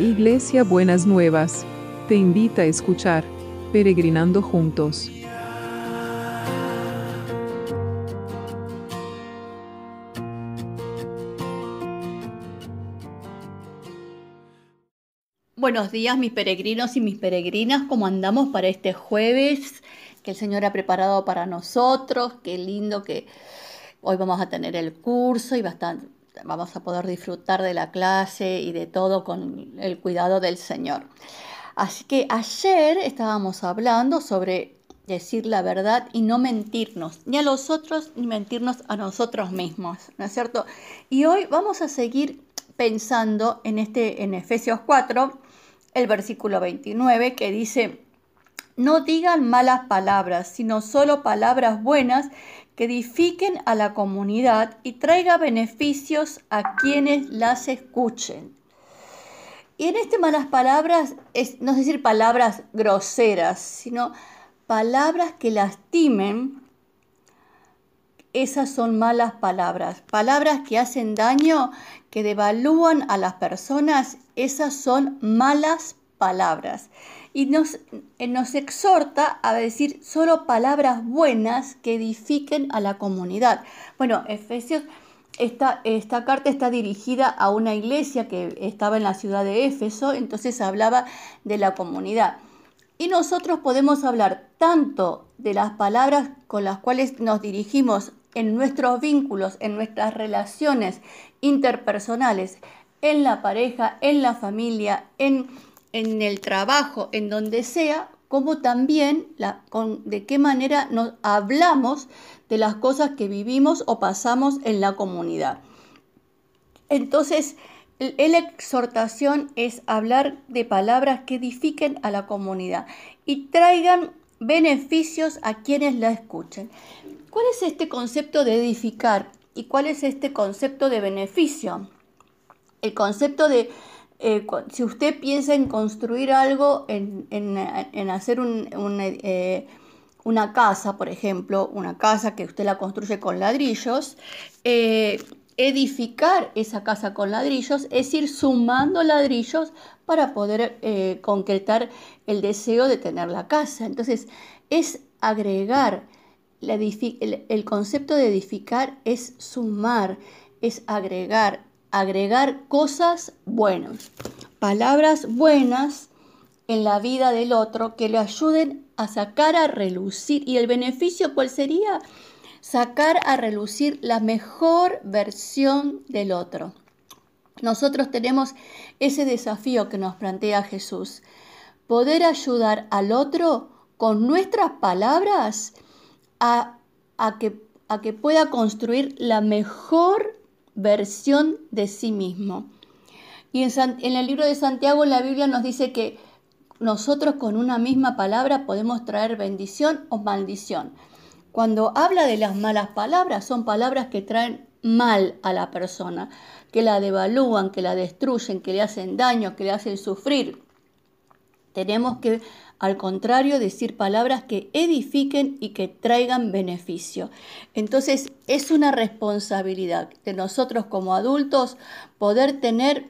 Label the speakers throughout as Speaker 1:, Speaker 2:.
Speaker 1: Iglesia Buenas Nuevas, te invita a escuchar Peregrinando Juntos.
Speaker 2: Buenos días mis peregrinos y mis peregrinas, ¿cómo andamos para este jueves que el Señor ha preparado para nosotros? Qué lindo que hoy vamos a tener el curso y bastante, vamos a poder disfrutar de la clase y de todo con el cuidado del Señor. Así que ayer estábamos hablando sobre decir la verdad y no mentirnos, ni a los otros, ni mentirnos a nosotros mismos, ¿no es cierto? Y hoy vamos a seguir pensando en este en Efesios 4, el versículo 29 que dice no digan malas palabras, sino solo palabras buenas que edifiquen a la comunidad y traiga beneficios a quienes las escuchen. Y en este malas palabras es, no es decir palabras groseras, sino palabras que lastimen. Esas son malas palabras. Palabras que hacen daño, que devalúan a las personas, esas son malas palabras y nos, eh, nos exhorta a decir solo palabras buenas que edifiquen a la comunidad. Bueno, Efesios, esta, esta carta está dirigida a una iglesia que estaba en la ciudad de Éfeso, entonces hablaba de la comunidad. Y nosotros podemos hablar tanto de las palabras con las cuales nos dirigimos en nuestros vínculos, en nuestras relaciones interpersonales, en la pareja, en la familia, en en el trabajo, en donde sea, como también con, de qué manera nos hablamos de las cosas que vivimos o pasamos en la comunidad. Entonces, la exhortación es hablar de palabras que edifiquen a la comunidad y traigan beneficios a quienes la escuchen. ¿Cuál es este concepto de edificar y cuál es este concepto de beneficio? El concepto de eh, si usted piensa en construir algo, en, hacer eh, una casa, por ejemplo, una casa que usted la construye con ladrillos, eh, edificar esa casa con ladrillos es ir sumando ladrillos para poder concretar el deseo de tener la casa. Entonces, es agregar, el concepto de edificar es sumar, es agregar, agregar cosas buenas, palabras buenas en la vida del otro que le ayuden a sacar a relucir. ¿Y el beneficio cuál sería? Sacar a relucir la mejor versión del otro. Nosotros tenemos ese desafío que nos plantea Jesús, poder ayudar al otro con nuestras palabras a, que, a que pueda construir la mejor versión de sí mismo. Y en, el libro de Santiago, la Biblia nos dice que nosotros con una misma palabra podemos traer bendición o maldición. Cuando habla de las malas palabras, son palabras que traen mal a la persona, que la devalúan, que la destruyen, que le hacen daño, que le hacen sufrir. Tenemos que al contrario, decir palabras que edifiquen y que traigan beneficio. Entonces, es una responsabilidad de nosotros como adultos poder tener,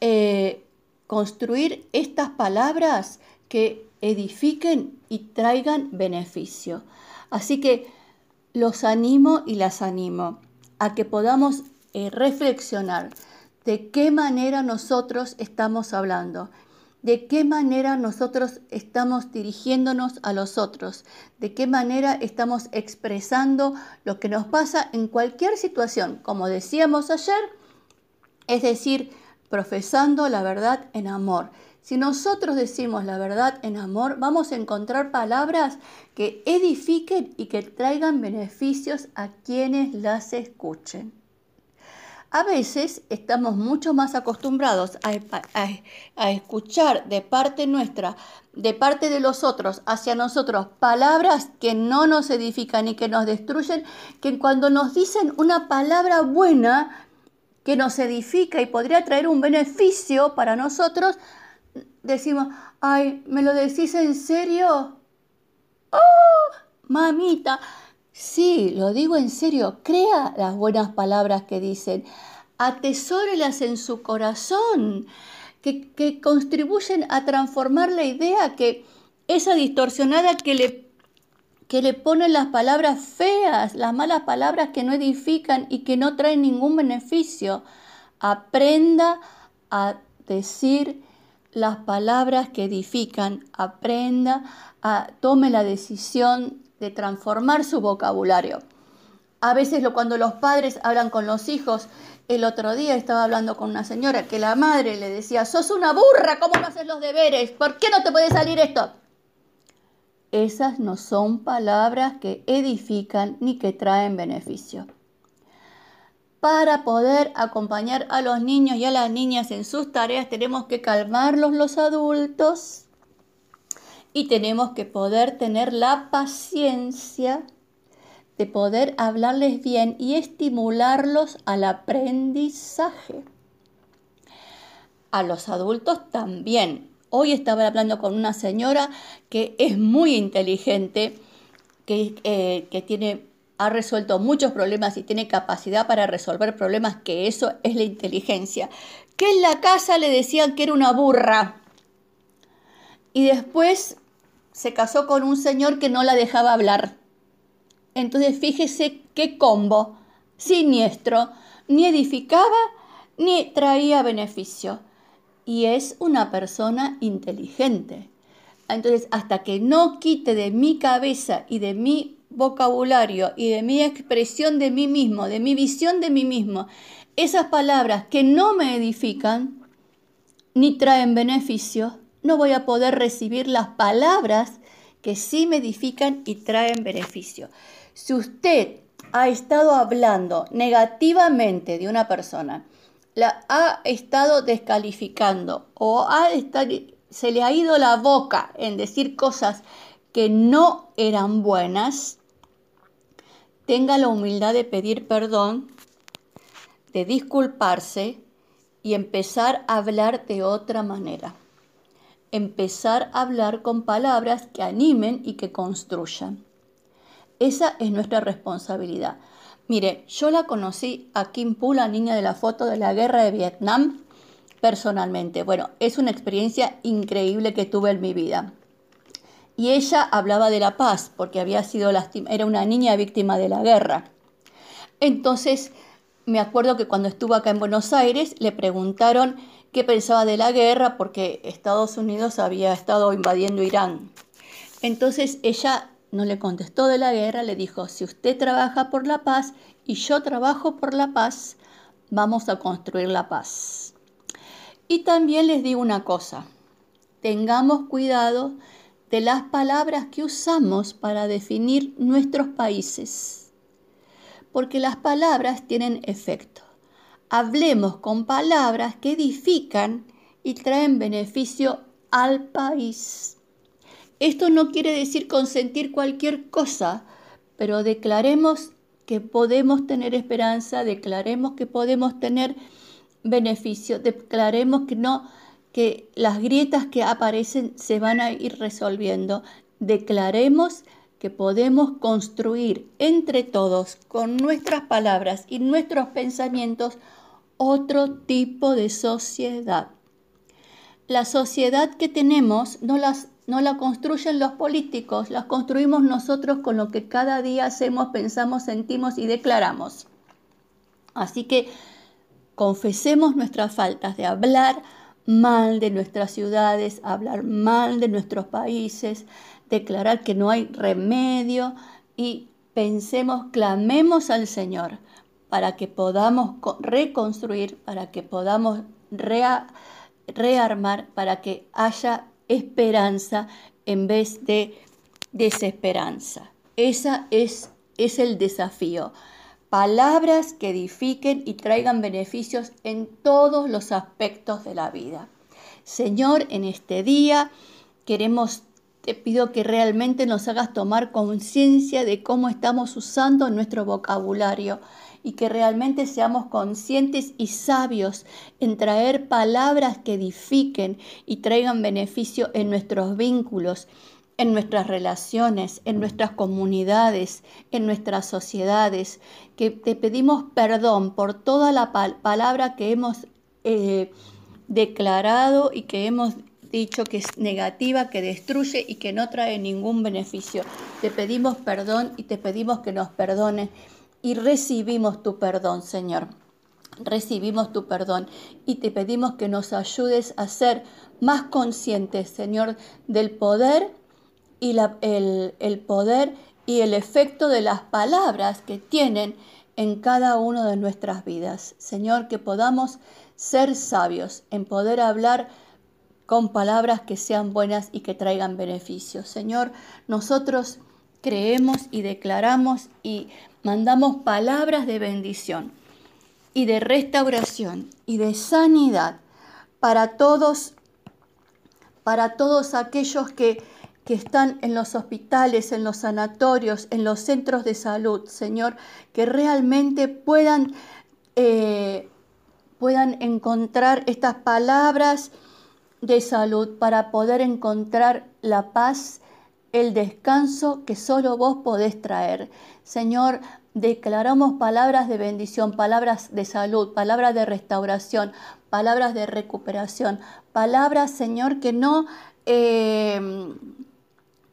Speaker 2: eh, construir estas palabras que edifiquen y traigan beneficio. Así que los animo y las animo a que podamos eh, reflexionar de qué manera nosotros estamos hablando de qué manera nosotros estamos dirigiéndonos a los otros, de qué manera estamos expresando lo que nos pasa en cualquier situación, como decíamos ayer, es decir, profesando la verdad en amor. Si nosotros decimos la verdad en amor, vamos a encontrar palabras que edifiquen y que traigan beneficios a quienes las escuchen a veces estamos mucho más acostumbrados a, escuchar de parte nuestra, de parte de los otros, hacia nosotros, palabras que no nos edifican y que nos destruyen, que cuando nos dicen una palabra buena que nos edifica y podría traer un beneficio para nosotros, decimos, ay, ¿me lo decís en serio? ¡Oh, mamita! Sí, lo digo en serio, crea las buenas palabras que dicen, atesórelas en su corazón. que, que contribuyen a transformar la idea que esa distorsionada que le, que le ponen las palabras feas, las malas palabras que no edifican y que no traen ningún beneficio. Aprenda a decir las palabras que edifican, aprenda a tome la decisión transformar su vocabulario. A veces lo, cuando los padres hablan con los hijos, el otro día estaba hablando con una señora que la madre le decía, sos una burra, ¿cómo no haces los deberes? ¿Por qué no te puede salir esto? Esas no son palabras que edifican ni que traen beneficio. Para poder acompañar a los niños y a las niñas en sus tareas tenemos que calmarlos los adultos y tenemos que poder tener la paciencia de poder hablarles bien y estimularlos al aprendizaje. A los adultos también Hoy estaba hablando con una señora que es muy inteligente, que, eh, que tiene, ha resuelto muchos problemas y tiene capacidad para resolver problemas, que eso es la inteligencia. Que en la casa le decían que era una burra. Y después se casó con un señor que no la dejaba hablar. Entonces fíjese qué combo, siniestro, ni edificaba ni traía beneficio y es una persona inteligente. Entonces, hasta que no quite de mi cabeza y de mi vocabulario y de mi expresión de mí mismo, de mi visión de mí mismo, esas palabras que no me edifican ni traen beneficio, no voy a poder recibir las palabras que sí me edifican y traen beneficio. Si usted ha estado hablando negativamente de una persona, la ha estado descalificando o ha se le ha ido la boca en decir cosas que no eran buenas, tenga la humildad de pedir perdón, de disculparse y empezar a hablar de otra manera. Empezar a hablar con palabras que animen y que construyan. Esa es nuestra responsabilidad. Mire, yo la conocí a Kim Poo, la niña de la foto de la guerra de Vietnam, personalmente. Bueno, es una experiencia increíble que tuve en mi vida. Y ella hablaba de la paz, porque había sido era una niña víctima de la guerra. Entonces, me acuerdo que cuando estuvo acá en Buenos Aires, le preguntaron qué pensaba de la guerra, porque Estados Unidos había estado invadiendo Irán. Entonces ella no le contestó de la guerra, le dijo, si usted trabaja por la paz y yo trabajo por la paz, vamos a construir la paz. Y también les digo una cosa, tengamos cuidado de las palabras que usamos para definir nuestros países, porque las palabras tienen efecto. Hablemos con palabras que edifican y traen beneficio al país. Esto no quiere decir consentir cualquier cosa, pero declaremos que podemos tener esperanza, declaremos que podemos tener beneficio, declaremos que no que las grietas que aparecen se van a ir resolviendo. Declaremos que podemos construir entre todos, con nuestras palabras y nuestros pensamientos, otro tipo de sociedad. La sociedad que tenemos no las no la construyen los políticos, la construimos nosotros con lo que cada día hacemos, pensamos, sentimos y declaramos. Así que confesemos nuestras faltas de hablar mal de nuestras ciudades, hablar mal de nuestros países, declarar que no hay remedio y pensemos, clamemos al Señor para que podamos reconstruir, para que podamos rearmar, para que haya esperanza en vez de desesperanza. Esa es, es el desafío. Palabras que edifiquen y traigan beneficios en todos los aspectos de la vida. Señor, en este día queremos, te pido que realmente nos hagas tomar conciencia de cómo estamos usando nuestro vocabulario y que realmente seamos conscientes y sabios en traer palabras que edifiquen y traigan beneficio en nuestros vínculos, en nuestras relaciones, en nuestras comunidades, en nuestras sociedades, que te pedimos perdón por toda la palabra que hemos eh, declarado y que hemos dicho que es negativa, que destruye y que no trae ningún beneficio. Te pedimos perdón y te pedimos que nos perdones y recibimos tu perdón, Señor. Recibimos tu perdón y te pedimos que nos ayudes a ser más conscientes, Señor, del poder y el, el poder y el efecto de las palabras que tienen en cada una de nuestras vidas. Señor, que podamos ser sabios en poder hablar con palabras que sean buenas y que traigan beneficios. Señor, nosotros creemos y declaramos y mandamos palabras de bendición y de restauración y de sanidad para todos, para todos aquellos que, que están en los hospitales, en los sanatorios, en los centros de salud, Señor, que realmente puedan, eh, puedan encontrar estas palabras de salud para poder encontrar la paz, el descanso que solo vos podés traer. Señor, declaramos palabras de bendición, palabras de salud, palabras de restauración, palabras de recuperación, palabras, Señor, que no... Eh,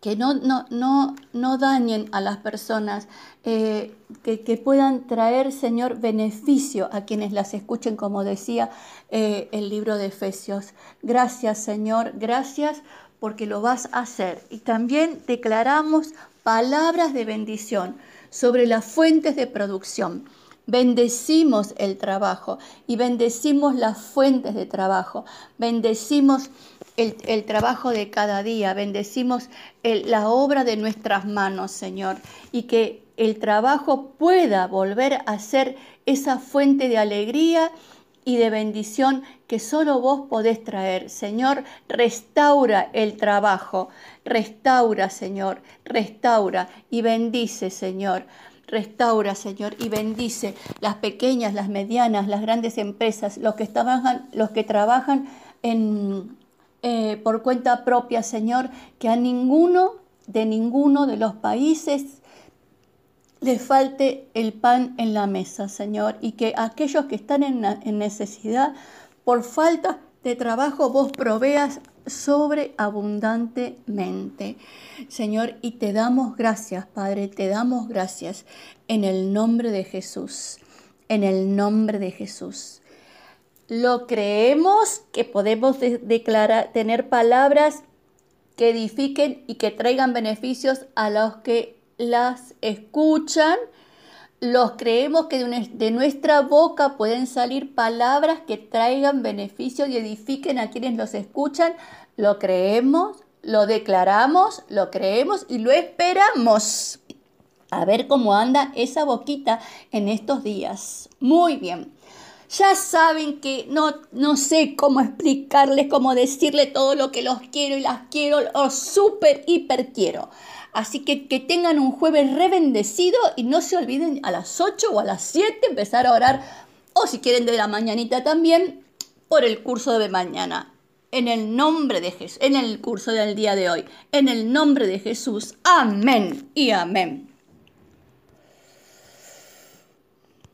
Speaker 2: que no, no, no, no, dañen a las personas, eh, que, que, puedan traer, Señor, beneficio a quienes las escuchen, como decía eh, el libro de Efesios. Gracias, Señor, gracias porque lo vas a hacer. Y también declaramos palabras de bendición sobre las fuentes de producción. Bendecimos el trabajo y bendecimos las fuentes de trabajo. Bendecimos el, trabajo de cada día, bendecimos la obra de nuestras manos, Señor, y que el trabajo pueda volver a ser esa fuente de alegría y de bendición que solo vos podés traer. Señor, restaura el trabajo, restaura, Señor, restaura y bendice, Señor. Restaura, Señor, y bendice las pequeñas, las medianas, las grandes empresas, los que trabajan, los que trabajan en, eh, por cuenta propia, Señor, que a ninguno de ninguno de los países le falte el pan en la mesa, Señor, y que aquellos que están en, en necesidad, por falta de trabajo, vos proveas sobreabundantemente. Señor, y te damos gracias, Padre, te damos gracias en el nombre de Jesús, en el nombre de Jesús lo creemos que podemos declarar, tener palabras que edifiquen y que traigan beneficios a los que las escuchan. Los creemos que de nuestra boca pueden salir palabras que traigan beneficios y edifiquen a quienes los escuchan. Lo creemos, lo declaramos, lo creemos y lo esperamos. A ver cómo anda esa boquita en estos días. Muy bien ya saben que no, no sé cómo explicarles, cómo decirle todo lo que los quiero y las quiero, los súper, hiper quiero. Así que que tengan un jueves rebendecido y no se olviden a las 8 o a las 7 empezar a orar, o si quieren de la mañanita también, por el curso de mañana. En el nombre de Jesús, en el curso del día de hoy, en el nombre de Jesús. Amén y amén.